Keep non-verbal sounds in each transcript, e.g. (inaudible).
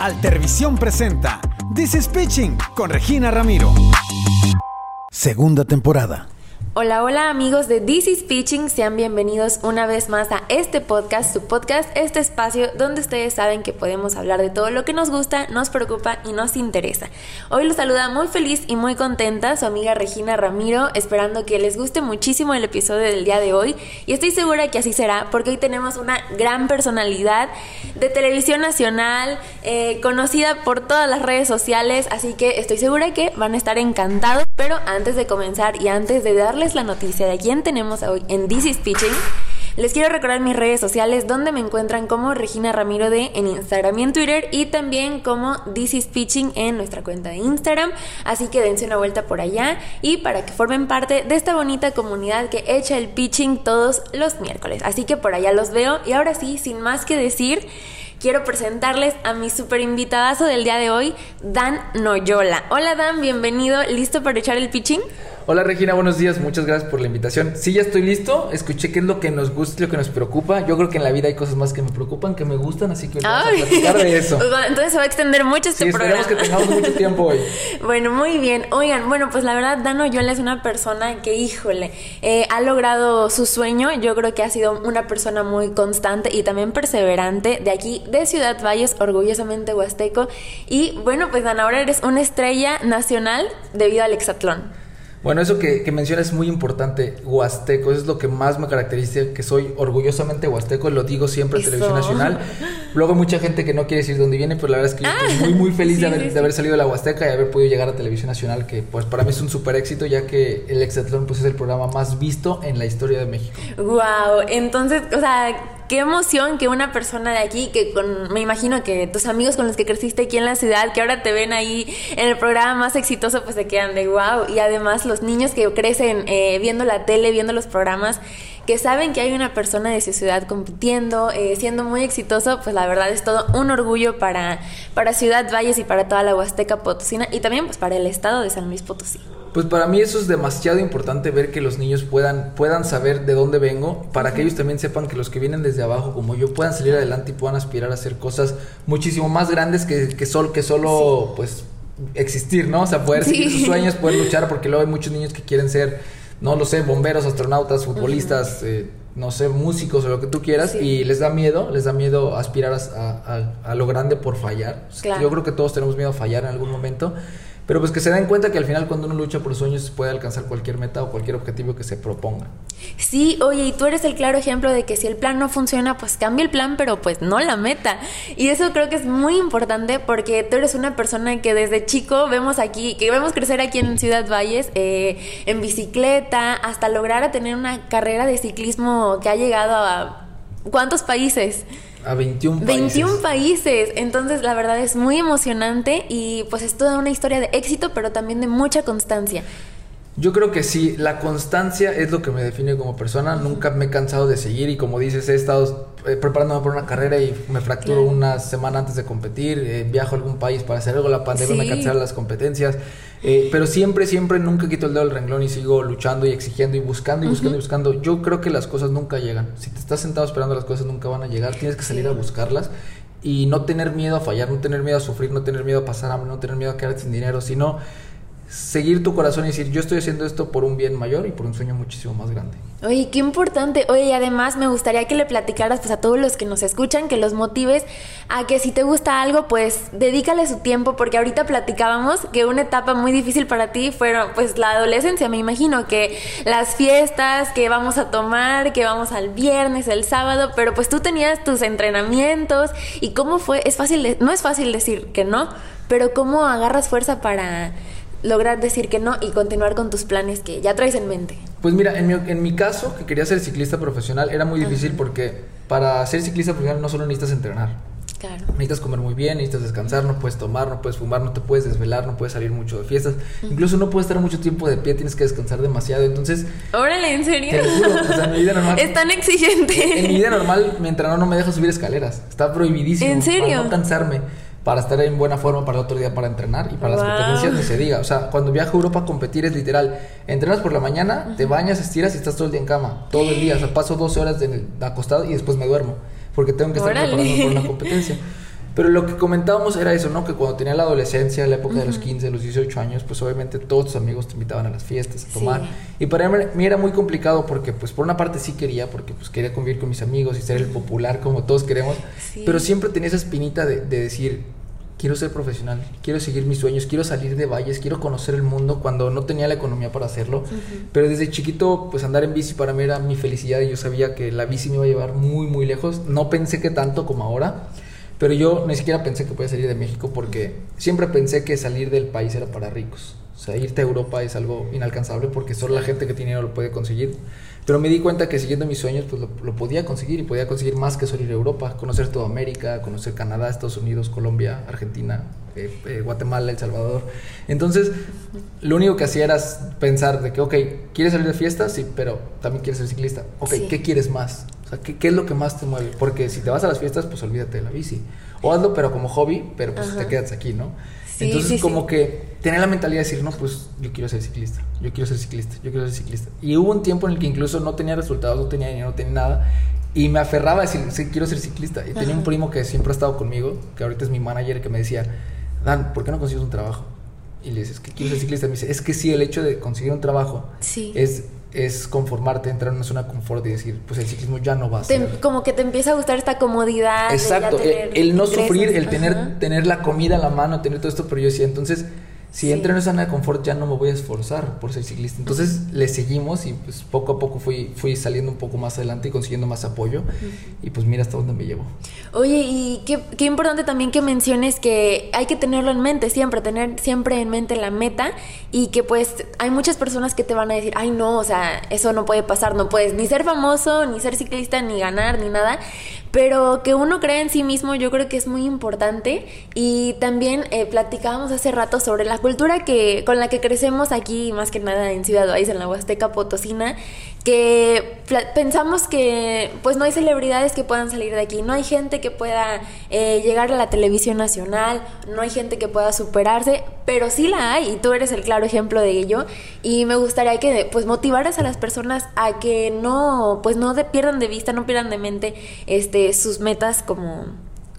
Altervisión presenta This is Pitching con Regina Ramiro. Segunda temporada. Hola, hola amigos de This is Pitching, sean bienvenidos una vez más a este podcast, su podcast, este espacio donde ustedes saben que podemos hablar de todo lo que nos gusta, nos preocupa y nos interesa. Hoy los saluda muy feliz y muy contenta su amiga Regina Ramiro, esperando que les guste muchísimo el episodio del día de hoy. Y estoy segura que así será porque hoy tenemos una gran personalidad de televisión nacional, eh, conocida por todas las redes sociales, así que estoy segura que van a estar encantados, pero antes de comenzar y antes de darle la noticia de quién tenemos hoy en This is les quiero recordar mis redes sociales donde me encuentran como Regina Ramiro de en Instagram y en Twitter y también como This is Pitching en nuestra cuenta de Instagram. Así que dense una vuelta por allá y para que formen parte de esta bonita comunidad que echa el pitching todos los miércoles. Así que por allá los veo y ahora sí, sin más que decir, quiero presentarles a mi super invitadazo del día de hoy, Dan Noyola. Hola Dan, bienvenido, ¿listo para echar el pitching? Hola Regina, buenos días, muchas gracias por la invitación. Sí, ya estoy listo, escuché qué es lo que nos gusta y lo que nos preocupa. Yo creo que en la vida hay cosas más que me preocupan, que me gustan, así que vamos a platicar de eso. (laughs) Entonces se va a extender mucho este sí, programa. Esperemos que tengamos mucho tiempo hoy. (laughs) bueno, muy bien. Oigan, bueno, pues la verdad, Dano Yola es una persona que, híjole, eh, ha logrado su sueño. Yo creo que ha sido una persona muy constante y también perseverante de aquí, de Ciudad Valles, orgullosamente huasteco. Y bueno, pues Dan, ahora eres una estrella nacional debido al hexatlón. Bueno, eso que, que, mencionas es muy importante, huasteco, eso es lo que más me caracteriza, que soy orgullosamente huasteco, lo digo siempre en Televisión Nacional. Luego mucha gente que no quiere decir dónde viene, pero la verdad es que yo estoy muy, muy feliz sí, de, haber, sí, sí. de, haber, salido de la Huasteca y haber podido llegar a Televisión Nacional, que pues para mí es un súper éxito, ya que el Hexatlón pues es el programa más visto en la historia de México. Wow, entonces, o sea, qué emoción que una persona de aquí, que con, me imagino que tus amigos con los que creciste aquí en la ciudad, que ahora te ven ahí en el programa más exitoso, pues se quedan de wow. Y además los niños que crecen eh, viendo la tele, viendo los programas, que saben que hay una persona de su ciudad compitiendo, eh, siendo muy exitoso, pues la verdad es todo un orgullo para, para Ciudad Valles y para toda la Huasteca Potosina y también pues para el estado de San Luis Potosí. Pues para mí eso es demasiado importante ver que los niños puedan, puedan saber de dónde vengo, para que ellos también sepan que los que vienen desde abajo como yo puedan salir adelante y puedan aspirar a hacer cosas muchísimo más grandes que, que, sol, que solo sí. pues existir, ¿no? O sea, poder sí. seguir sus sueños, poder (laughs) luchar, porque luego hay muchos niños que quieren ser, no lo sé, bomberos, astronautas, futbolistas, uh -huh. eh, no sé, músicos o lo que tú quieras, sí. y les da miedo, les da miedo aspirar a, a, a lo grande por fallar. Claro. Yo creo que todos tenemos miedo a fallar en algún momento. Pero pues que se den cuenta que al final cuando uno lucha por sueños puede alcanzar cualquier meta o cualquier objetivo que se proponga. Sí, oye, y tú eres el claro ejemplo de que si el plan no funciona, pues cambia el plan, pero pues no la meta. Y eso creo que es muy importante porque tú eres una persona que desde chico vemos aquí, que vemos crecer aquí en Ciudad Valles, eh, en bicicleta, hasta lograr a tener una carrera de ciclismo que ha llegado a ¿cuántos países? A 21 países. 21 países. Entonces, la verdad es muy emocionante y pues es toda una historia de éxito, pero también de mucha constancia. Yo creo que sí, la constancia es lo que me define como persona. Nunca me he cansado de seguir y como dices, he estado eh, preparándome por una carrera y me fracturo claro. una semana antes de competir, eh, viajo a algún país para hacer algo, la pandemia sí. me cancela las competencias. Eh, pero siempre, siempre nunca quito el dedo del renglón y sigo luchando y exigiendo y buscando y buscando uh -huh. y buscando. Yo creo que las cosas nunca llegan. Si te estás sentado esperando las cosas nunca van a llegar. Tienes que salir a buscarlas y no tener miedo a fallar, no tener miedo a sufrir, no tener miedo a pasar hambre, no tener miedo a quedarte sin dinero, sino seguir tu corazón y decir yo estoy haciendo esto por un bien mayor y por un sueño muchísimo más grande. Oye, qué importante. Oye, y además me gustaría que le platicaras pues a todos los que nos escuchan, que los motives a que si te gusta algo, pues dedícale su tiempo, porque ahorita platicábamos que una etapa muy difícil para ti fueron pues la adolescencia, me imagino, que las fiestas, que vamos a tomar, que vamos al viernes, el sábado, pero pues tú tenías tus entrenamientos y cómo fue, es fácil, de, no es fácil decir que no, pero cómo agarras fuerza para lograr decir que no y continuar con tus planes que ya traes en mente? Pues mira, en mi, en mi caso, que quería ser ciclista profesional, era muy difícil porque para ser ciclista profesional no solo necesitas entrenar. Claro. Necesitas comer muy bien, necesitas descansar, no puedes tomar, no puedes fumar, no te puedes desvelar, no puedes salir mucho de fiestas. Uh -huh. Incluso no puedes estar mucho tiempo de pie, tienes que descansar demasiado. Entonces. Órale, ¿en serio? Te juro, o sea, en mi vida normal. (laughs) Es tan exigente. En mi vida normal, mi entrenador no me deja subir escaleras. Está prohibidísimo. ¿En serio? Para no cansarme para estar en buena forma para el otro día para entrenar y para wow. las competencias ni se diga. O sea, cuando viajo a Europa a competir es literal. Entrenas por la mañana, uh -huh. te bañas, estiras y estás todo el día en cama. Todo el día. O sea, paso 12 horas de, acostado y después me duermo. Porque tengo que estar Órale. preparando por una competencia. Pero lo que comentábamos era eso, ¿no? Que cuando tenía la adolescencia, la época de los 15, los 18 años, pues obviamente todos tus amigos te invitaban a las fiestas a tomar. Y para mí era muy complicado porque, pues por una parte sí quería, porque pues quería convivir con mis amigos y ser el popular como todos queremos, pero siempre tenía esa espinita de, de decir, quiero ser profesional, quiero seguir mis sueños, quiero salir de valles, quiero conocer el mundo cuando no tenía la economía para hacerlo. Pero desde chiquito, pues andar en bici para mí era mi felicidad y yo sabía que la bici me iba a llevar muy, muy lejos. No pensé que tanto como ahora, pero yo ni siquiera pensé que podía salir de México porque siempre pensé que salir del país era para ricos. O sea, irte a Europa es algo inalcanzable porque solo la gente que tiene dinero lo puede conseguir. Pero me di cuenta que siguiendo mis sueños, pues lo, podía conseguir y podía conseguir más que solo ir a Europa, conocer toda América, conocer Canadá, Estados Unidos, Colombia, Argentina, eh, eh, Guatemala, El Salvador. Entonces, lo único que hacía era pensar de que, ok, ¿quieres salir de fiesta? Sí, pero también quieres ser ciclista. Ok, ¿qué quieres más? O sea, ¿qué, ¿qué, es lo que más te mueve? Porque si te vas a las fiestas, pues olvídate de la bici. O hazlo, pero como hobby, pero pues te quedas aquí, ¿no? Entonces, como que tener la mentalidad de decir, no, pues yo quiero ser ciclista, yo quiero ser ciclista, yo quiero ser ciclista. Y hubo un tiempo en el que incluso no tenía resultados, no tenía dinero, no tenía nada. Y me aferraba a decir, sí, quiero ser ciclista. Y tenía un primo que siempre ha estado conmigo, que ahorita es mi manager, que me decía, Dan, ¿por qué no consigues un trabajo? Y le dices, que quiero ser ciclista. Y me dice, es que sí, el hecho de conseguir un trabajo es es conformarte, entrar en una zona de confort y decir, pues el ciclismo ya no va a ser. como que te empieza a gustar esta comodidad. Exacto, el, no sufrir, el tener, tener la comida a la mano, tener todo esto, pero yo decía, entonces si entro en esa zona de confort ya no me voy a esforzar por ser ciclista. Entonces le seguimos y pues poco a poco fui, fui saliendo un poco más adelante y consiguiendo más apoyo. Y pues mira hasta dónde me llevo. Oye, y qué, qué, importante también que menciones que hay que tenerlo en mente siempre, tener siempre en mente la meta y que pues hay muchas personas que te van a decir, ay no, o sea, eso no puede pasar, no puedes ni ser famoso, ni ser ciclista, ni ganar, ni nada, pero que uno crea en sí mismo yo creo que es muy importante. Y también eh, platicábamos hace rato sobre la cultura que con la que crecemos aquí más que nada en Ciudad Valles en la Huasteca Potosina que pensamos que pues no hay celebridades que puedan salir de aquí, no hay gente que pueda eh, llegar a la televisión nacional, no hay gente que pueda superarse, pero sí la hay y tú eres el claro ejemplo de ello. Y me gustaría que pues motivaras a las personas a que no pues no de, pierdan de vista, no pierdan de mente este sus metas como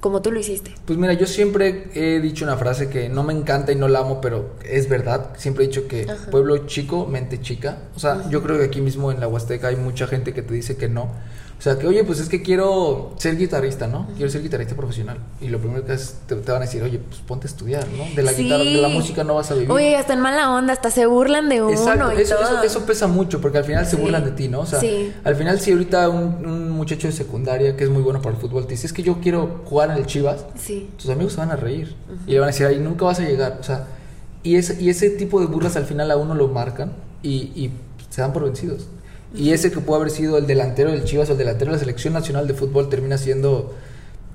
como tú lo hiciste? Pues mira, yo siempre he dicho una frase que no me encanta y no la amo, pero es verdad. Siempre he dicho que pueblo chico, mente chica. O sea, yo creo que aquí mismo en la Huasteca hay mucha gente que te dice que no. O sea, que oye, pues es que quiero ser guitarrista, ¿no? Quiero ser guitarrista profesional. Y lo primero que es, te, van a decir, oye, pues ponte a estudiar, ¿no? De la guitarra, de la música no vas a vivir. Oye, hasta en mala onda, hasta se burlan de uno. Exacto, eso, Eso, pesa mucho, porque al final se burlan de ti, ¿no? O sea, al final, si ahorita un, muchacho de secundaria que es muy bueno para el fútbol te dice, es que yo quiero jugar en el Chivas, tus amigos se van a reír. Y le van a decir, ay, nunca vas a llegar. O sea, y ese, y ese tipo de burlas al final a uno lo marcan y, y se dan por vencidos. Y ese que puede haber sido el delantero del Chivas o el delantero de la selección nacional de fútbol termina siendo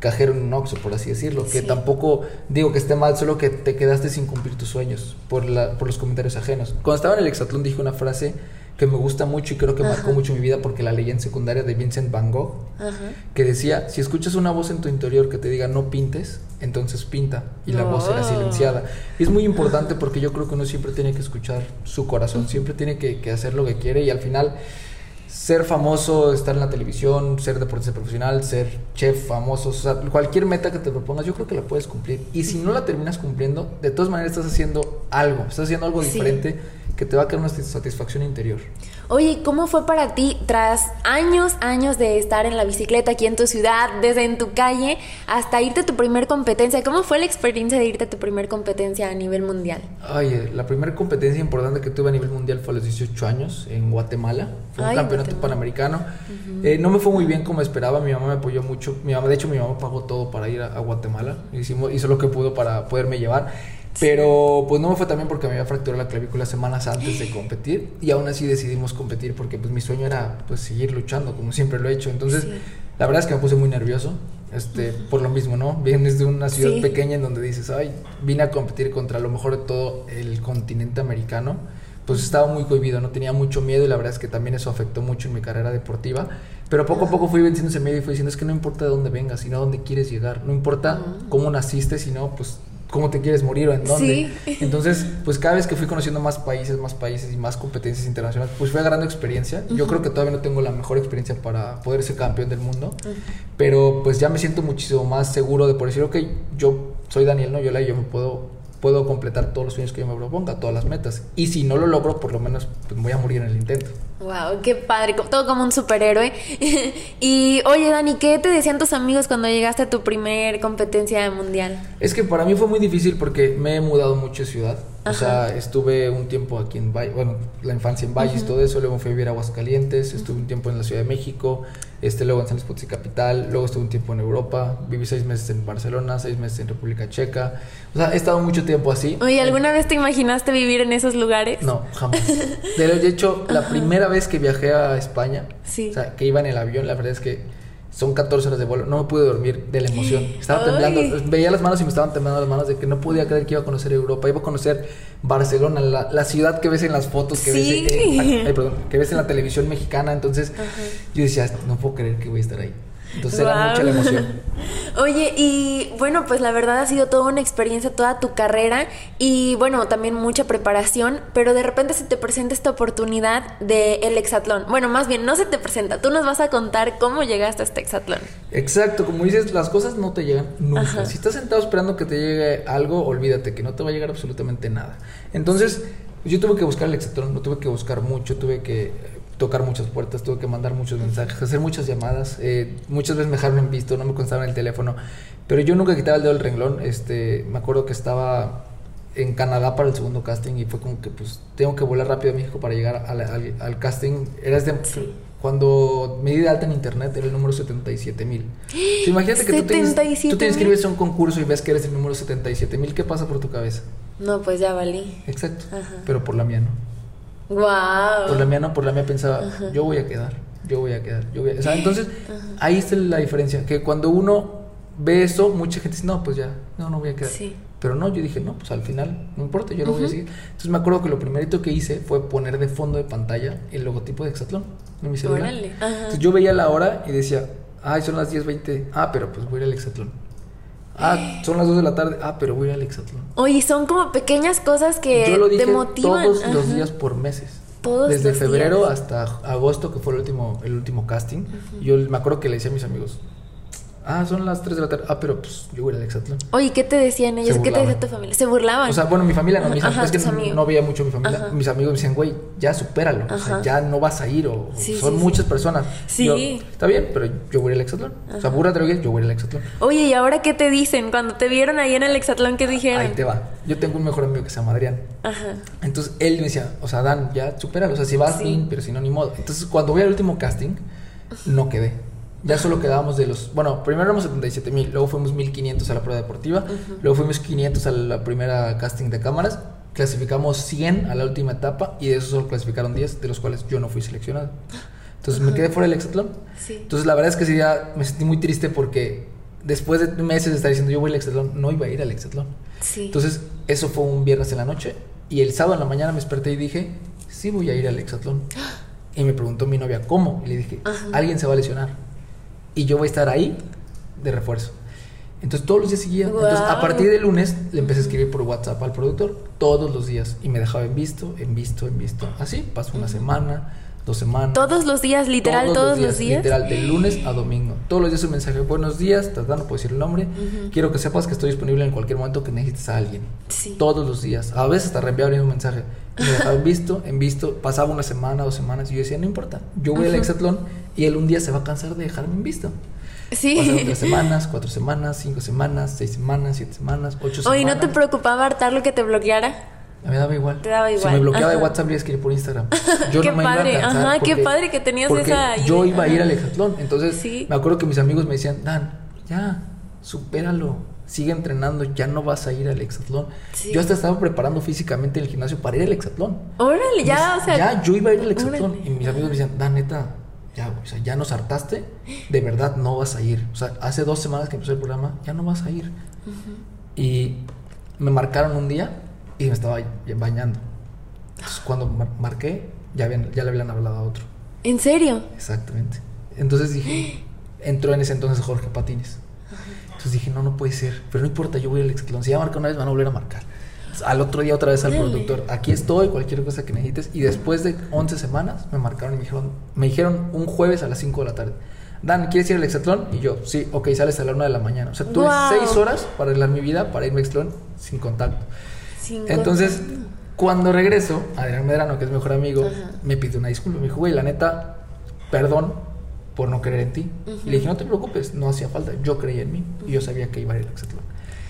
cajero en un Oxxo, por así decirlo. Que tampoco digo que esté mal, solo que te quedaste sin cumplir tus sueños por, la, por los comentarios ajenos. Cuando estaba en el Exatlón dije una frase que me gusta mucho y creo que marcó mucho mi vida porque la leí en secundaria de Vincent Van Gogh, que decía, si escuchas una voz en tu interior que te diga no pintes, entonces pinta y la voz será silenciada. Y es muy importante porque yo creo que uno siempre tiene que escuchar su corazón, siempre tiene que, que hacer lo que quiere y al final ser famoso, estar en la televisión, ser deportista profesional, ser chef famoso, o sea, cualquier meta que te propongas, yo creo que la puedes cumplir. Y si no la terminas cumpliendo, de todas maneras estás haciendo algo, estás haciendo algo diferente que te va a crear una satisfacción interior. Oye, ¿cómo fue para ti tras años, años de estar en la bicicleta aquí en tu ciudad, desde en tu calle, hasta irte a tu primer competencia? ¿Cómo fue la experiencia de irte a tu primer competencia a nivel mundial? Oye, la primera competencia importante que tuve a nivel mundial fue a los 18 años en Guatemala. Fue un campeonato panamericano. Eh, no me fue muy bien como esperaba. Mi mamá me apoyó mucho. Mi mamá, de hecho, mi mamá pagó todo para ir a, a Guatemala. Hicimos, hizo lo que pudo para poderme llevar. Pero pues no me fue también porque me había fracturado la clavícula semanas antes de (gasps) competir y aún así decidimos competir porque pues mi sueño era pues seguir luchando como siempre lo he hecho. Entonces, la verdad es que me puse muy nervioso, este, por lo mismo, ¿no? Vienes de una ciudad pequeña en donde dices, "Ay, vine a competir contra lo mejor de todo el continente americano." Pues estaba muy cohibido, no tenía mucho miedo y la verdad es que también eso afectó mucho en mi carrera deportiva. Pero poco a poco fui venciendo ese miedo y fui diciendo, es que no importa de dónde vengas, sino a dónde quieres llegar. No importa cómo naciste, sino pues cómo te quieres morir o en dónde. Sí. Entonces, pues cada vez que fui conociendo más países, más países y más competencias internacionales, pues fui agarrando experiencia. Yo creo que todavía no tengo la mejor experiencia para poder ser campeón del mundo, pero pues ya me siento muchísimo más seguro de por decir, ok, yo soy Daniel Noyola y yo me puedo puedo completar todos los sueños que yo me proponga, todas las metas. Y si no lo logro, por lo menos pues, voy a morir en el intento. Wow, qué padre, todo como un superhéroe. (laughs) y oye, Dani, ¿qué te decían tus amigos cuando llegaste a tu primer competencia mundial? Es que para mí fue muy difícil porque me he mudado mucho de ciudad. O sea, estuve un tiempo aquí en Valle, bueno, la infancia en Valles, todo eso, luego fui a vivir a Aguascalientes, estuve un tiempo en la Ciudad de México, este, luego en San Luis Potosí capital, luego estuve un tiempo en Europa, viví seis meses en Barcelona, seis meses en República Checa, o sea, he estado mucho tiempo así. Oye, ¿alguna vez te imaginaste vivir en esos lugares? No, jamás. (laughs) De hecho, la primera vez que viajé a España, o sea, que iba en el avión, la verdad es que son 14 horas de vuelo. No me pude dormir de la emoción. (gasps) Estaba temblando. Veía las manos y me estaban temblando las manos de que no podía creer que iba a conocer Europa. Iba a conocer Barcelona, la, ciudad que ves en las fotos, que, ves, en, (laughs) que ves en la televisión mexicana. Entonces yo decía, no puedo creer que voy a estar ahí. Entonces era mucha la emoción. (laughs) Oye, y bueno, pues la verdad ha sido toda una experiencia, toda tu carrera y bueno, también mucha preparación, pero de repente se te presenta esta oportunidad del el hexatlón. Bueno, más bien, no se te presenta, tú nos vas a contar cómo llegaste a este hexatlón. Exacto, como dices, las cosas no te llegan nunca. Si estás sentado esperando que te llegue algo, olvídate que no te va a llegar absolutamente nada. Entonces, yo tuve que buscar el hexatlón, no tuve que buscar mucho, tuve que tocar muchas puertas, tuve que mandar muchos mensajes, hacer muchas llamadas. Eh, muchas veces me dejaron en visto, no me constaba en el teléfono. Pero yo nunca quitaba el dedo del renglón. Este, me acuerdo que estaba en Canadá para el segundo casting y fue como que pues tengo que volar rápido a México para llegar al, casting. Era desde, cuando me di de alta en internet era el número 77 mil. (gasps) imagínate que tú te inscribes a un concurso y ves que eres el número 77 mil. ¿Qué pasa por tu cabeza? No, pues ya valí. Exacto. Pero por la mía no. Wow. Por la mía no, por la mía pensaba, yo voy a quedar, yo voy a quedar, yo voy a... O sea, entonces ahí está la diferencia, que cuando uno ve eso, mucha gente dice, no, pues ya, no, no voy a quedar. Sí. Pero no, yo dije, no, pues al final, no importa, yo lo voy a seguir. Entonces me acuerdo que lo primerito que hice fue poner de fondo de pantalla el logotipo de Exatlón en mi celular. Entonces yo veía la hora y decía, ay, son las 10.20, ah, pero pues voy a ir al Exatlón. Ah, son las 2 de la tarde. Ah, pero voy al hexatlón. Oye, son como pequeñas cosas que Yo lo dije te motivan. Todos los días por meses. Todos Desde febrero hasta agosto, que fue el último, el último casting. Yo me acuerdo que le decía a mis amigos, Ah, son las 3 de la tarde. Ah, pero pues yo voy al Exatlón. Oye, ¿qué te decían ellos? ¿Qué te decía tu familia? ¿Se burlaban? O sea, bueno, mi familia no. Mis Ajá, es que no, veía mucho mi familia. Mis amigos me decían, güey, ya supéralo. O sea, ya no vas a ir. O, son muchas personas. Sí. está bien, pero yo voy al Exatlón. O sea, burra drogues, yo voy al Exatlón. Oye, ¿y ahora qué te dicen? Cuando te vieron ahí en el Exatlón, ¿qué dijeron? Ahí te va. Yo tengo un mejor amigo que se llama Adrián. Ajá. Entonces él me decía, o sea, Dan, ya supéralo. O sea, si vas bien, pero si no, ni modo. Entonces, cuando voy al último casting, no quedé ya solo quedábamos de los. Bueno, primero éramos 77 mil, luego fuimos 1500 a la prueba deportiva, luego fuimos 500 a la primera casting de cámaras, clasificamos 100 a la última etapa y de esos solo clasificaron 10, de los cuales yo no fui seleccionado. Entonces me quedé fuera del hexatlón. Entonces la verdad es que ese día me sentí muy triste porque después de meses de estar diciendo yo voy al hexatlón, no iba a ir al hexatlón. Entonces eso fue un viernes en la noche y el sábado en la mañana me desperté y dije, sí voy a ir al hexatlón. (gasps) Y me preguntó mi novia, ¿cómo? Y le dije, alguien se va a lesionar y yo voy a estar ahí de refuerzo. Entonces todos los días seguía. Entonces a partir del lunes le empecé a escribir por WhatsApp al productor todos los días y me dejaba en visto, en visto, en visto. Así pasó una semana, dos semanas. Todos los días, literal, todos, los, días, Literal, de lunes a domingo. Todos los días un mensaje, buenos días, tratando, puedo decir el nombre. Quiero que sepas que estoy disponible en cualquier momento que necesites a alguien. Sí. Todos los días. A veces hasta reenviaba un mensaje. me visto, en visto. Pasaba una semana, dos semanas y yo decía, no importa, yo voy al hexatlón y él un día se va a cansar de dejarme en visto. Sí. Pasaron tres (laughs) semanas, cuatro semanas, cinco semanas, seis semanas, siete semanas, ocho semanas. Oye, ¿no te preocupaba hartar lo que te bloqueara? Me daba igual. Te daba igual. Si me bloqueaba de WhatsApp, le escribir por Instagram. (laughs) Yo qué no me padre. iba a Ajá, qué padre que tenías esa Yo iba a ir al hexatlón. Entonces, me acuerdo que mis amigos me decían, Dan, ya, supéralo. Sigue entrenando, ya no vas a ir al hexatlón. Yo hasta estaba preparando físicamente en el gimnasio para ir al hexatlón. Órale, ya, o sea. Ya, yo iba a ir al hexatlón. Y mis amigos me decían, Dan, neta, ya, o sea, ya nos hartaste, de verdad no vas a ir. O sea, hace dos semanas que empezó el programa, ya no vas a ir. Y me marcaron un día y me estaba bañando. Entonces, cuando marqué, ya, ya le habían hablado a otro. ¿En serio? Exactamente. Entonces dije, (gasps) entró en ese entonces Jorge Patines. Entonces dije, no, no puede ser. Pero no importa, yo voy al hexatlón. Si ya marca una vez, van a volver a marcar. Entonces, al otro día otra vez al Órale. productor, aquí estoy, cualquier cosa que necesites. Y después de 11 semanas me marcaron y me dijeron, me dijeron un jueves a las 5 de la tarde. Dan, ¿quieres ir al hexatlón? Y yo, sí, ok, sales a la 1 de la mañana. O sea, tuve Guau. 6 horas para arreglar mi vida, para irme al hexatlón sin contacto. Entonces, cuando regreso, Adrián Medrano, que es mi mejor amigo, Ajá. me pide una disculpa. Me dijo, güey, la neta, perdón por no creer en ti. Y le dije, no te preocupes, no hacía falta. Yo creía en mí y yo sabía que iba a ir al hexatlón.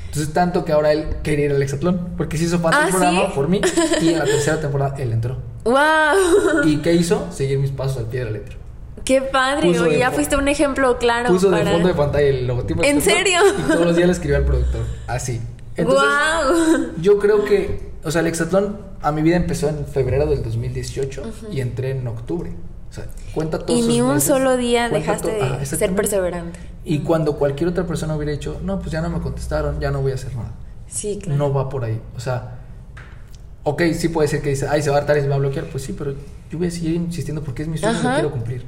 Entonces, tanto que ahora él quería ir al hexatlón, porque se hizo fan ¿Ah, del programa sí? por mí. (laughs) Y en la tercera temporada él entró. ¡Wow! ¿Y qué hizo? Seguir mis pasos al pie de la letra. ¡Qué padre! Puso Oye, de ya fuiste un ejemplo claro. Puso de para... fondo de pantalla el logotipo. ¿En serio? Y todos los días le escribía al productor. Así. Entonces, ¡Wow! Yo creo que, o sea, el hexatlón a mi vida empezó en febrero del 2018 y entré en octubre. O sea, cuenta todos Y ni un meses, solo día dejaste de ser exactamente. perseverante. Y cuando cualquier otra persona hubiera dicho, no, pues ya no me contestaron, ya no voy a hacer nada. Sí, claro. No va por ahí. O sea, ok, sí puede ser que dice, ay, se va a hartar y se va a bloquear. Pues sí, pero yo voy a seguir insistiendo porque es mi sueño y lo quiero cumplir.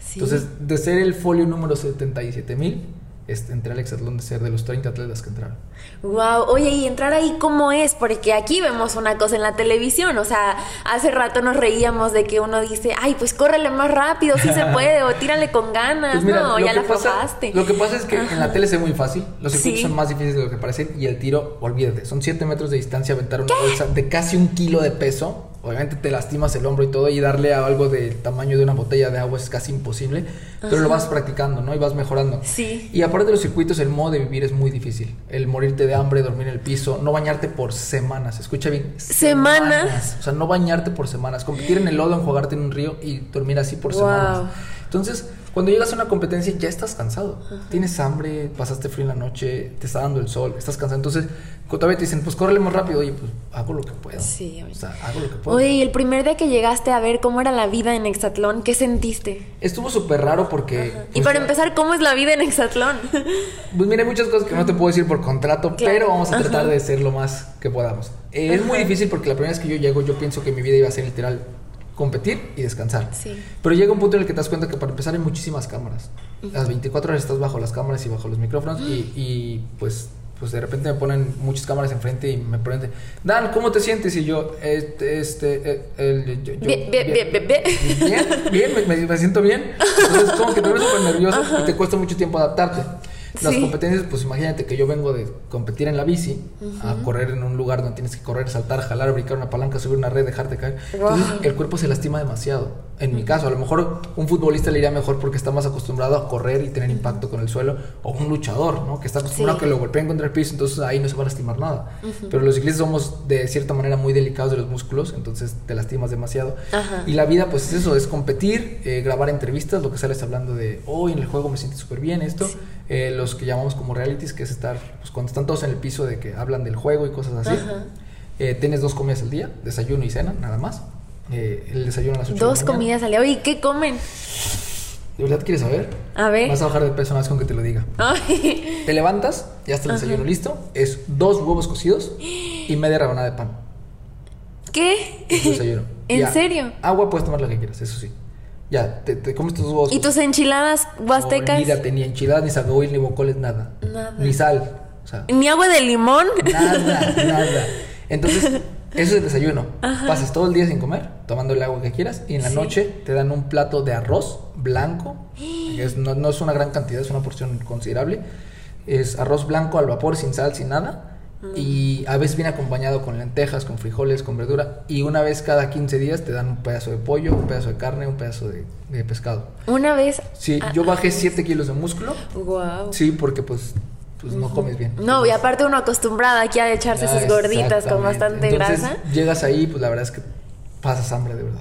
Sí. Entonces, de ser el folio número 77 mil, entré al hexatlón de ser de los 30 atletas que entraron. Wow, oye, y entrar ahí cómo es, porque aquí vemos una cosa en la televisión, o sea, hace rato nos reíamos de que uno dice, ay, pues córrele más rápido, si se (laughs) puede, o tírale con ganas, Pues mira, no, ya la pasa-. Lo que pasa es que en la tele ve muy fácil. Los circuitos Sí. son más difíciles de lo que parecen. Y el tiro, olvídate, son 7 metros de distancia, aventar una bolsa de casi un kilo de peso. Obviamente te lastimas el hombro y todo. Y darle a algo del tamaño de una botella de agua es casi imposible. Pero lo vas practicando, ¿no? Y vas mejorando. Sí. Y aparte de los circuitos, el modo de vivir es muy difícil. El morirte de hambre, dormir en el piso, no bañarte por semanas. Escucha bien. ¿Semanas? O sea, no bañarte por semanas. Competir en el lodo, enjuagarte en un río y dormir así por Wow. semanas. Entonces, cuando llegas a una competencia ya estás cansado. Tienes hambre, pasaste frío en la noche, te está dando el sol, estás cansado. Entonces, todavía te dicen, pues córrele más rápido. Oye, pues hago lo que puedo. Sí, oye. O sea, hago lo que puedo. Oye, y el primer día que llegaste a ver cómo era la vida en Exatlón, ¿qué sentiste? Estuvo súper raro porque... y pues, para empezar, ¿cómo es la vida en Exatlón? (laughs) Pues mira, hay muchas cosas que no te puedo decir por contrato, Claro. pero vamos a tratar Ajá. de ser lo más que podamos. Eh, es muy difícil porque la primera vez que yo llego, yo pienso que mi vida iba a ser literal competir y descansar. Sí. Pero llega un punto en el que te das cuenta que para empezar hay muchísimas cámaras. Las 24 horas estás bajo las cámaras y bajo los micrófonos y, y, pues pues de repente me ponen muchas cámaras enfrente y me preguntan, Dan, ¿cómo te sientes? Y yo, este, este, eh, el, yo- Bien, bien, bien, bien, bien. bien, bien, me, me- siento bien. Entonces, como que te ves súper nervioso y te cuesta mucho tiempo adaptarte. Las Sí. competencias, pues imagínate que yo vengo de competir en la bici, a correr en un lugar donde tienes que correr, saltar, jalar, brincar una palanca, subir una red, dejarte caer. Entonces, el cuerpo se lastima demasiado. En mi caso, a lo mejor un futbolista le iría mejor porque está más acostumbrado a correr y tener impacto con el suelo, o un luchador, ¿no? Que está acostumbrado Sí. a que lo golpeen contra el piso, entonces ahí no se va a lastimar nada. Pero los ciclistas somos de cierta manera muy delicados de los músculos, entonces te lastimas demasiado. Y la vida, pues es eso, es competir, eh, grabar entrevistas, lo que sales hablando de, hoy en el juego me siento súper bien esto, Eh, los que llamamos como realities, que es estar, pues cuando están todos en el piso de que hablan del juego y cosas así. Ajá. Eh, tienes dos comidas al día, desayuno y cena, nada más. Eh, el desayuno a las 8 de la Dos comidas al día. Oye, ¿qué comen? ¿De verdad quieres saber? A ver. Vas a bajar de peso nada más con que te lo diga. Ay. Te levantas, ya está el Ajá. desayuno listo, es dos huevos cocidos y media rebanada de pan. ¿Qué? Es desayuno. ¿En Ya. serio? Agua puedes tomar la que quieras, eso sí. Ya, te, te comes tus huevos. ¿Y tus enchiladas huastecas? Olvídate, ni enchiladas, ni ni bocoles, nada. Nada. Ni sal. O sea, ¿Ni agua de limón? nada, nada. (laughs) Entonces, eso es el desayuno. Pasas todo el día sin comer, tomando el agua que quieras, y en la Sí. noche te dan un plato de arroz blanco. que (gasps) es- no, no es una gran cantidad, es una porción considerable. Es arroz blanco al vapor, sin sal, sin nada. Y a veces viene acompañado con lentejas, con frijoles, con verdura. Y una vez cada 15 días te dan un pedazo de pollo, un pedazo de carne, un pedazo de, de pescado. Una vez. Sí, yo bajé 7 kilos de músculo. Wow. Sí, porque pues, pues no comes bien. No, y aparte uno acostumbrado aquí a echarse Ah, sus gorditas con bastante Entonces, grasa. Llegas ahí, pues la verdad es que pasas hambre de verdad.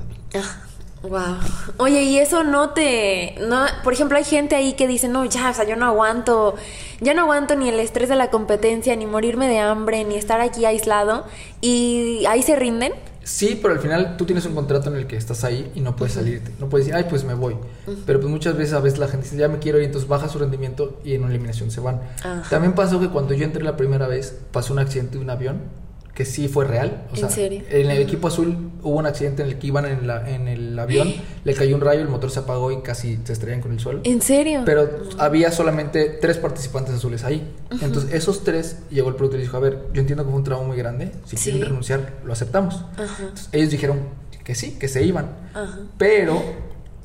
Wow. Oye, y eso no te, no, por ejemplo, hay gente ahí que dice, no, ya, o sea, yo no aguanto, ya no aguanto ni el estrés de la competencia, ni morirme de hambre, ni estar aquí aislado, y ahí se rinden. Sí, pero al final tú tienes un contrato en el que estás ahí y no puedes salirte. No puedes decir, ay, pues me voy. Pero pues muchas veces a veces la gente dice, ya me quiero ir, entonces baja su rendimiento y en una eliminación se van. También pasó que cuando yo entré la primera vez, pasó un accidente de un avión que sí fue real. O ¿En sea, serio? En el equipo azul hubo un accidente en el que iban en, la- en el avión, (gasps) le cayó un rayo, el motor se apagó y casi se estrellan con el suelo. ¿En serio? Pero había solamente tres participantes azules ahí. Entonces, esos tres, llegó el productor y dijo, a ver, yo entiendo que fue un trabajo muy grande, si Sí. quieren renunciar, lo aceptamos. Ajá. Entonces, ellos dijeron que sí, que se iban. Ajá. Pero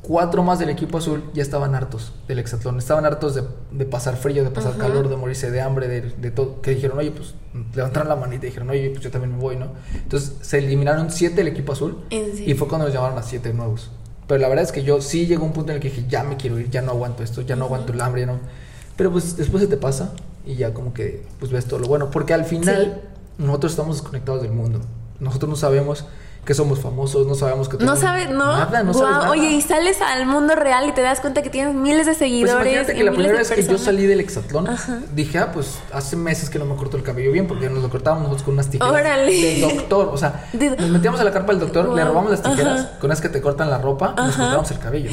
cuatro más del equipo azul ya estaban hartos del hexatlón. Estaban hartos de, de pasar frío, de pasar Ajá. calor, de morirse de hambre, de, de todo. Que dijeron, oye, pues levantaron la manita y dijeron, oye, pues yo también me voy, ¿no? Entonces se eliminaron siete del equipo azul y fue cuando nos llamaron a siete nuevos. Pero la verdad es que yo sí llegó un punto en el que dije, ya me quiero ir, ya no aguanto esto, ya no aguanto el hambre, ya no. Pero pues después se te pasa y ya como que pues ves todo lo bueno. Porque al final nosotros estamos desconectados del mundo. Nosotros no sabemos que somos famosos, no sabemos que No tenemos sabes, no. Nada, no Guau, sabes nada. Oye, y sales al mundo real y te das cuenta que tienes miles de Pues seguidores. imagínate y que la primera de vez que yo salí del hexatlón, Ajá. dije, ah, pues hace meses que no me corto el cabello bien, porque nos lo cortábamos nosotros con unas tijeras Órale. del doctor. O sea, De- nos metíamos a la carpa del doctor, le robamos las tijeras, Ajá. con las que te cortan la ropa, y nos Ajá. cortábamos el cabello.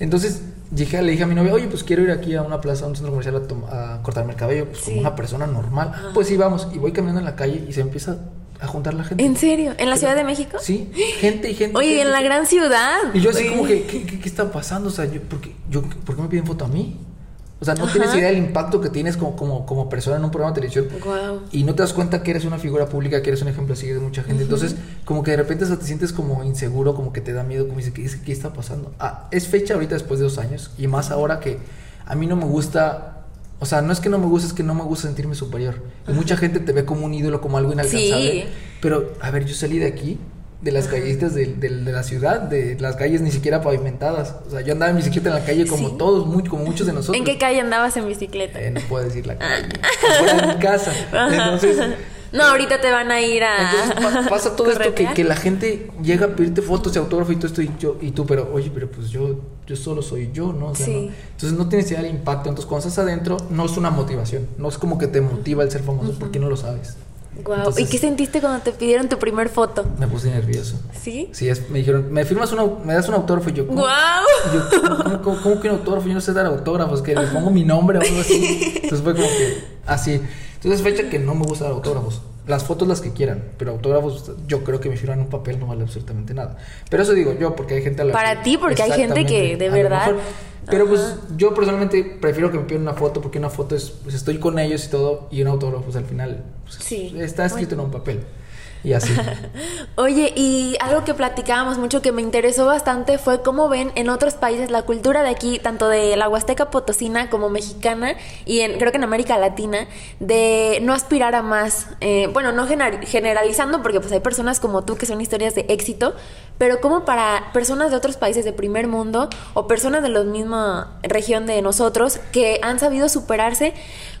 Entonces, dije, le dije a mi novia, oye, pues quiero ir aquí a una plaza, a un centro comercial a, a cortarme el cabello, pues Sí. como una persona normal. Pues sí, vamos. Y voy caminando en la calle y se empieza a juntar la gente. ¿En serio? ¿En la Ciudad de México? Sí, gente y (gasps) gente. Oye, gente, en la gran ciudad. Y yo así Oye. como que, ¿qué, qué, qué está pasando? O sea, yo, ¿por qué, yo, ¿por qué me piden foto a mí? O sea, no Ajá. tienes idea del impacto que tienes como, como, como persona en un programa de televisión. Guau. Y no te das cuenta que eres una figura pública, que eres un ejemplo así de mucha gente. Entonces, como que de repente te sientes como inseguro, como que te da miedo, como dices, ¿qué, qué está pasando? Ah, es fecha ahorita después de dos años. Y más ahora que a mí no me gusta... O sea, no es que no me guste, es que no me gusta sentirme superior. Y mucha gente te ve como un ídolo, como algo inalcanzable. Sí. Pero, a ver, yo salí de aquí, de las callecitas de, de- de la ciudad, de las calles ni siquiera pavimentadas. O sea, yo andaba en bicicleta en la calle como Sí. todos, muy, como muchos de nosotros. (laughs) ¿En qué calle andabas en bicicleta? Eh, no puedo decir la (laughs) calle. Afuera de mi casa. Entonces, no, ahorita te van a ir a. entonces pa- (laughs) pasa todo esto que, que la gente llega a pedirte fotos y autógrafo y todo esto y yo y tú, pero oye, pero pues yo yo solo soy yo, ¿no? O sea, Sí. no- Entonces no tienes idea del impacto. Entonces cuando estás adentro no es una motivación, no es como que te motiva el ser famoso porque no lo sabes. Entonces- ¿Y qué sentiste cuando te pidieron tu primer foto? Me puse nervioso. ¿Sí? Sí, es- me dijeron, ¿me firmas un, au- me das un autógrafo? Y yo, ¿cómo? Y yo, ¿cómo, cómo, cómo- cómo que un autógrafo? Yo no sé dar autógrafos, que le pongo mi nombre o algo así. (laughs) Entonces fue como que así. Entonces fecha que no me gusta dar autógrafos. Las fotos las que quieran, pero autógrafos yo creo que me firman un papel no vale absolutamente nada. Pero eso digo yo, porque hay gente a la Para que- ti, porque hay gente que, de verdad- mejor. Pero pues yo personalmente prefiero que me pidan una foto porque una foto es, pues estoy con ellos y todo, y un autógrafo pues al final pues, Sí. está escrito en un papel. Y así. (laughs) Oye, y algo que platicábamos mucho que me interesó bastante fue cómo ven en otros países la cultura de aquí, tanto de la Huasteca Potosina como mexicana, y en, creo que en América Latina, de no aspirar a más. Eh, bueno, no gener- generalizando, porque pues hay personas como tú que son historias de éxito, pero como para personas de otros países de primer mundo o personas de la misma región de nosotros que han sabido superarse,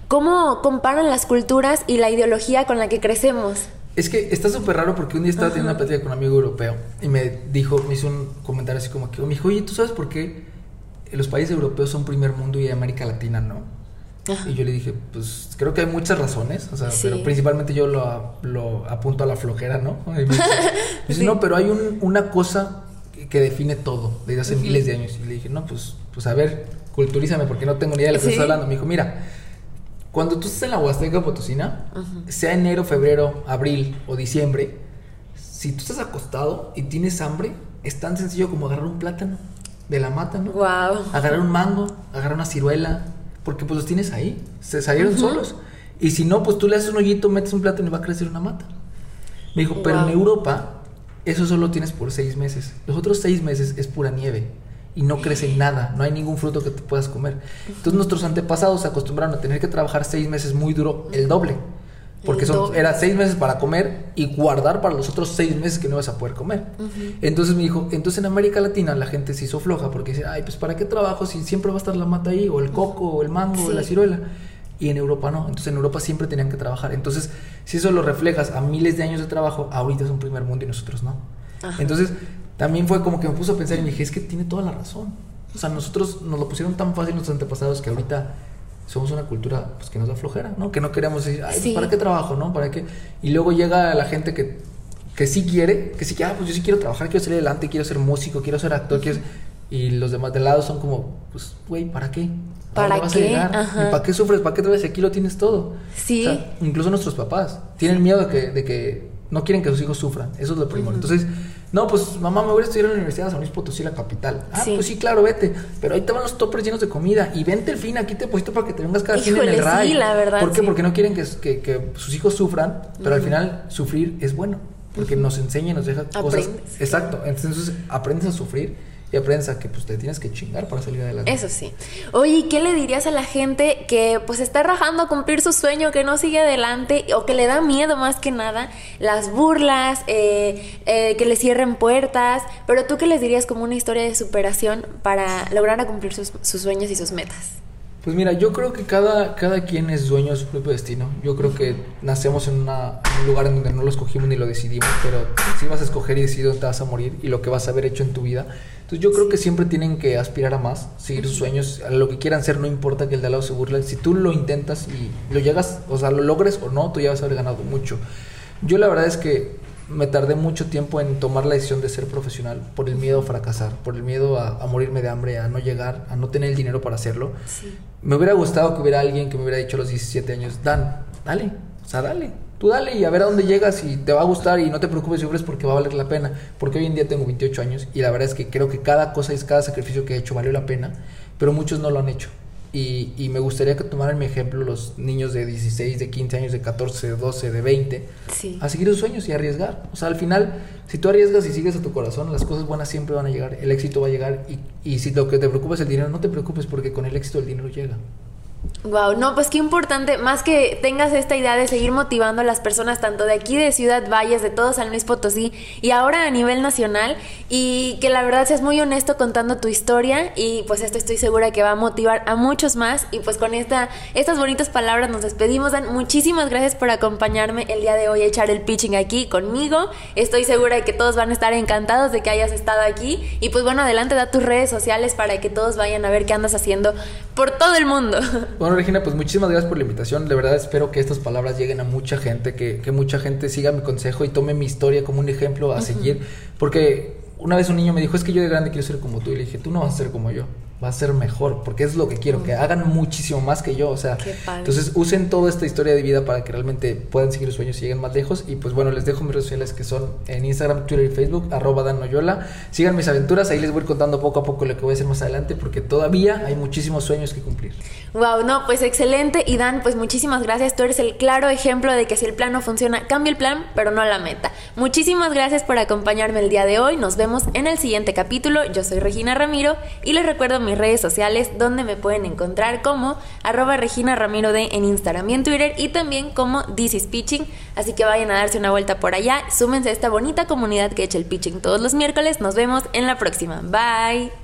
¿cómo comparan las culturas y la ideología con la que crecemos? Es que está súper raro porque un día estaba teniendo una plática con un amigo europeo y me dijo, me hizo un comentario así como que, me dijo, oye, ¿tú sabes por qué los países europeos son primer mundo y América Latina no? Ajá. Y yo le dije, pues creo que hay muchas razones, o sea, Sí. pero principalmente yo lo, lo apunto a la flojera, ¿no? Y (laughs) me dice, Sí. no, pero hay un- una cosa que, que define todo desde hace miles de años. Y le dije, no, pues, pues a ver, culturízame porque no tengo ni idea de lo que Sí. estás hablando. Me dijo, mira, cuando tú estás en la Huasteca Potosina, sea enero, febrero, abril o diciembre, si tú estás acostado y tienes hambre, es tan sencillo como agarrar un plátano de la mata, ¿no? Wow. Agarrar un mango, agarrar una ciruela, porque pues los tienes ahí, se salieron solos. Y si no, pues tú le haces un hoyito, metes un plátano y va a crecer una mata. Me dijo, pero en. Europa eso solo tienes por seis meses. Los otros seis meses es pura nieve y no crece nada, no hay ningún fruto que te puedas comer. Entonces nuestros antepasados se acostumbraron a tener que trabajar seis meses muy duro, el doble. Porque son, era seis meses para comer y guardar para los otros seis meses que no vas a poder comer. Entonces me dijo, entonces en América Latina la gente se hizo floja porque dice, ay, pues ¿para qué trabajo si siempre va a estar la mata ahí? O el coco, o el mango, o la ciruela. Y en Europa no. Entonces en Europa siempre tenían que trabajar. Entonces, si eso lo reflejas a miles de años de trabajo, ahorita es un primer mundo y nosotros no. Ajá. Entonces, también fue como que me puso a pensar y me dije, es que tiene toda la razón. O sea, nosotros nos lo pusieron tan fácil nuestros antepasados que ahorita somos una cultura pues, que nos da flojera, ¿no? Que no queremos decir, ay, pues, Sí. ¿para qué trabajo, no? ¿Para qué? Y luego llega la gente que, que sí quiere, que sí que, ah, pues yo sí quiero trabajar, quiero salir adelante, quiero ser músico, quiero ser actor, quiero ser-". Y los demás de lado son como, pues, güey, ¿para qué? ¿Para vas qué? A? ¿Y para qué sufres? ¿Para qué te ves? Aquí lo tienes todo. Sí. incluso nuestros papás tienen miedo de que, de que no quieren que sus hijos sufran. Eso es lo primero. Entonces, no, pues mamá, me voy a estudiar en la Universidad de San Luis Potosí, la capital. Ah, pues sí, claro, vete. Pero ahí te van los toppers llenos de comida. Y vente el fin, aquí te deposito para que te vengas cada fin en el RAI. Sí, la verdad. ¿Por qué? Porque no quieren que, que, sus hijos sufran, pero al final sufrir es bueno. Porque nos enseña y nos deja cosas. Exacto. Entonces aprendes a sufrir y aprendes a que pues te tienes que chingar para salir adelante. Eso sí. Oye, ¿qué le dirías a la gente que pues está rajando a cumplir su sueño, que no sigue adelante o que le da miedo más que nada las burlas, eh, eh, que le cierren puertas? Pero tú qué les dirías como una historia de superación para lograr a cumplir sus sueños y sus metas? Pues mira, yo creo que cada, cada quien es dueño de su propio destino. Yo creo que nacemos en, una, un lugar en donde no lo escogimos ni lo decidimos, pero sí vas a escoger y decidir dónde te vas a morir y lo que vas a haber hecho en tu vida. Entonces yo creo que siempre tienen que aspirar a más, seguir sus sueños, a lo que quieran ser, no importa que el de al lado se burle. Si tú lo intentas y lo llegas, o sea, lo logres o no, tú ya vas a haber ganado mucho. Yo la verdad es que me tardé mucho tiempo en tomar la decisión de ser profesional por el miedo a fracasar, por el miedo a, morirme de hambre, a no llegar, a no tener el dinero para hacerlo. Me hubiera gustado que hubiera alguien que me hubiera dicho a los 17 años, Dan, dale, o sea, dale, tú dale y a ver a dónde llegas y te va a gustar y no te preocupes si sufres porque va a valer la pena. Porque hoy en día tengo 28 años y la verdad es que creo que cada cosa y cada sacrificio que he hecho valió la pena, pero muchos no lo han hecho. Y, me gustaría que tomaran mi ejemplo los niños de 16, de 15 años, de 14, de 12, de 20, a seguir sus sueños y arriesgar. O sea, al final, si tú arriesgas y sigues a tu corazón, las cosas buenas siempre van a llegar, el éxito va a llegar. Y, y si lo que te preocupa es el dinero, no te preocupes porque con el éxito el dinero llega. Wow, no, pues qué importante, más que tengas esta idea de seguir motivando a las personas tanto de aquí de Ciudad Valles, de todo San Luis Potosí y ahora a nivel nacional y que la verdad seas muy honesto contando tu historia y pues esto estoy segura que va a motivar a muchos más y pues con esta estas bonitas palabras nos despedimos. Dan, muchísimas gracias por acompañarme el día de hoy a echar el pitching aquí conmigo. Estoy segura de que todos van a estar encantados de que hayas estado aquí y pues bueno, adelante da tus redes sociales para que todos vayan a ver qué andas haciendo por todo el mundo. (laughs) Bueno, Regina, pues muchísimas gracias por la invitación. De verdad espero que estas palabras lleguen a mucha gente, que, que mucha gente siga mi consejo y tome mi historia como un ejemplo a seguir. Porque una vez un niño me dijo, es que yo de grande quiero ser como tú. Y le dije, tú no vas a ser como yo va a ser mejor, porque es lo que quiero, que hagan muchísimo más que yo, o sea, entonces usen toda esta historia de vida para que realmente puedan seguir sus sueños y lleguen más lejos, y pues bueno, les dejo mis redes sociales que son en Instagram, Twitter y Facebook, arroba danoyola, sigan mis aventuras, ahí les voy contando poco a poco lo que voy a hacer más adelante, porque todavía hay muchísimos sueños que cumplir. Wow, no, pues excelente, y Dan, pues muchísimas gracias, tú eres el claro ejemplo de que si el plan no funciona, cambia el plan, pero no la meta. Muchísimas gracias por acompañarme el día de hoy, nos vemos en el siguiente capítulo, yo soy Regina Ramiro, y les recuerdo mi redes sociales donde me pueden encontrar como arroba Regina Ramiro de en Instagram y en Twitter y también como This is Pitching. Así que vayan a darse una vuelta por allá, súmense a esta bonita comunidad que echa el pitching todos los miércoles. Nos vemos en la próxima. Bye.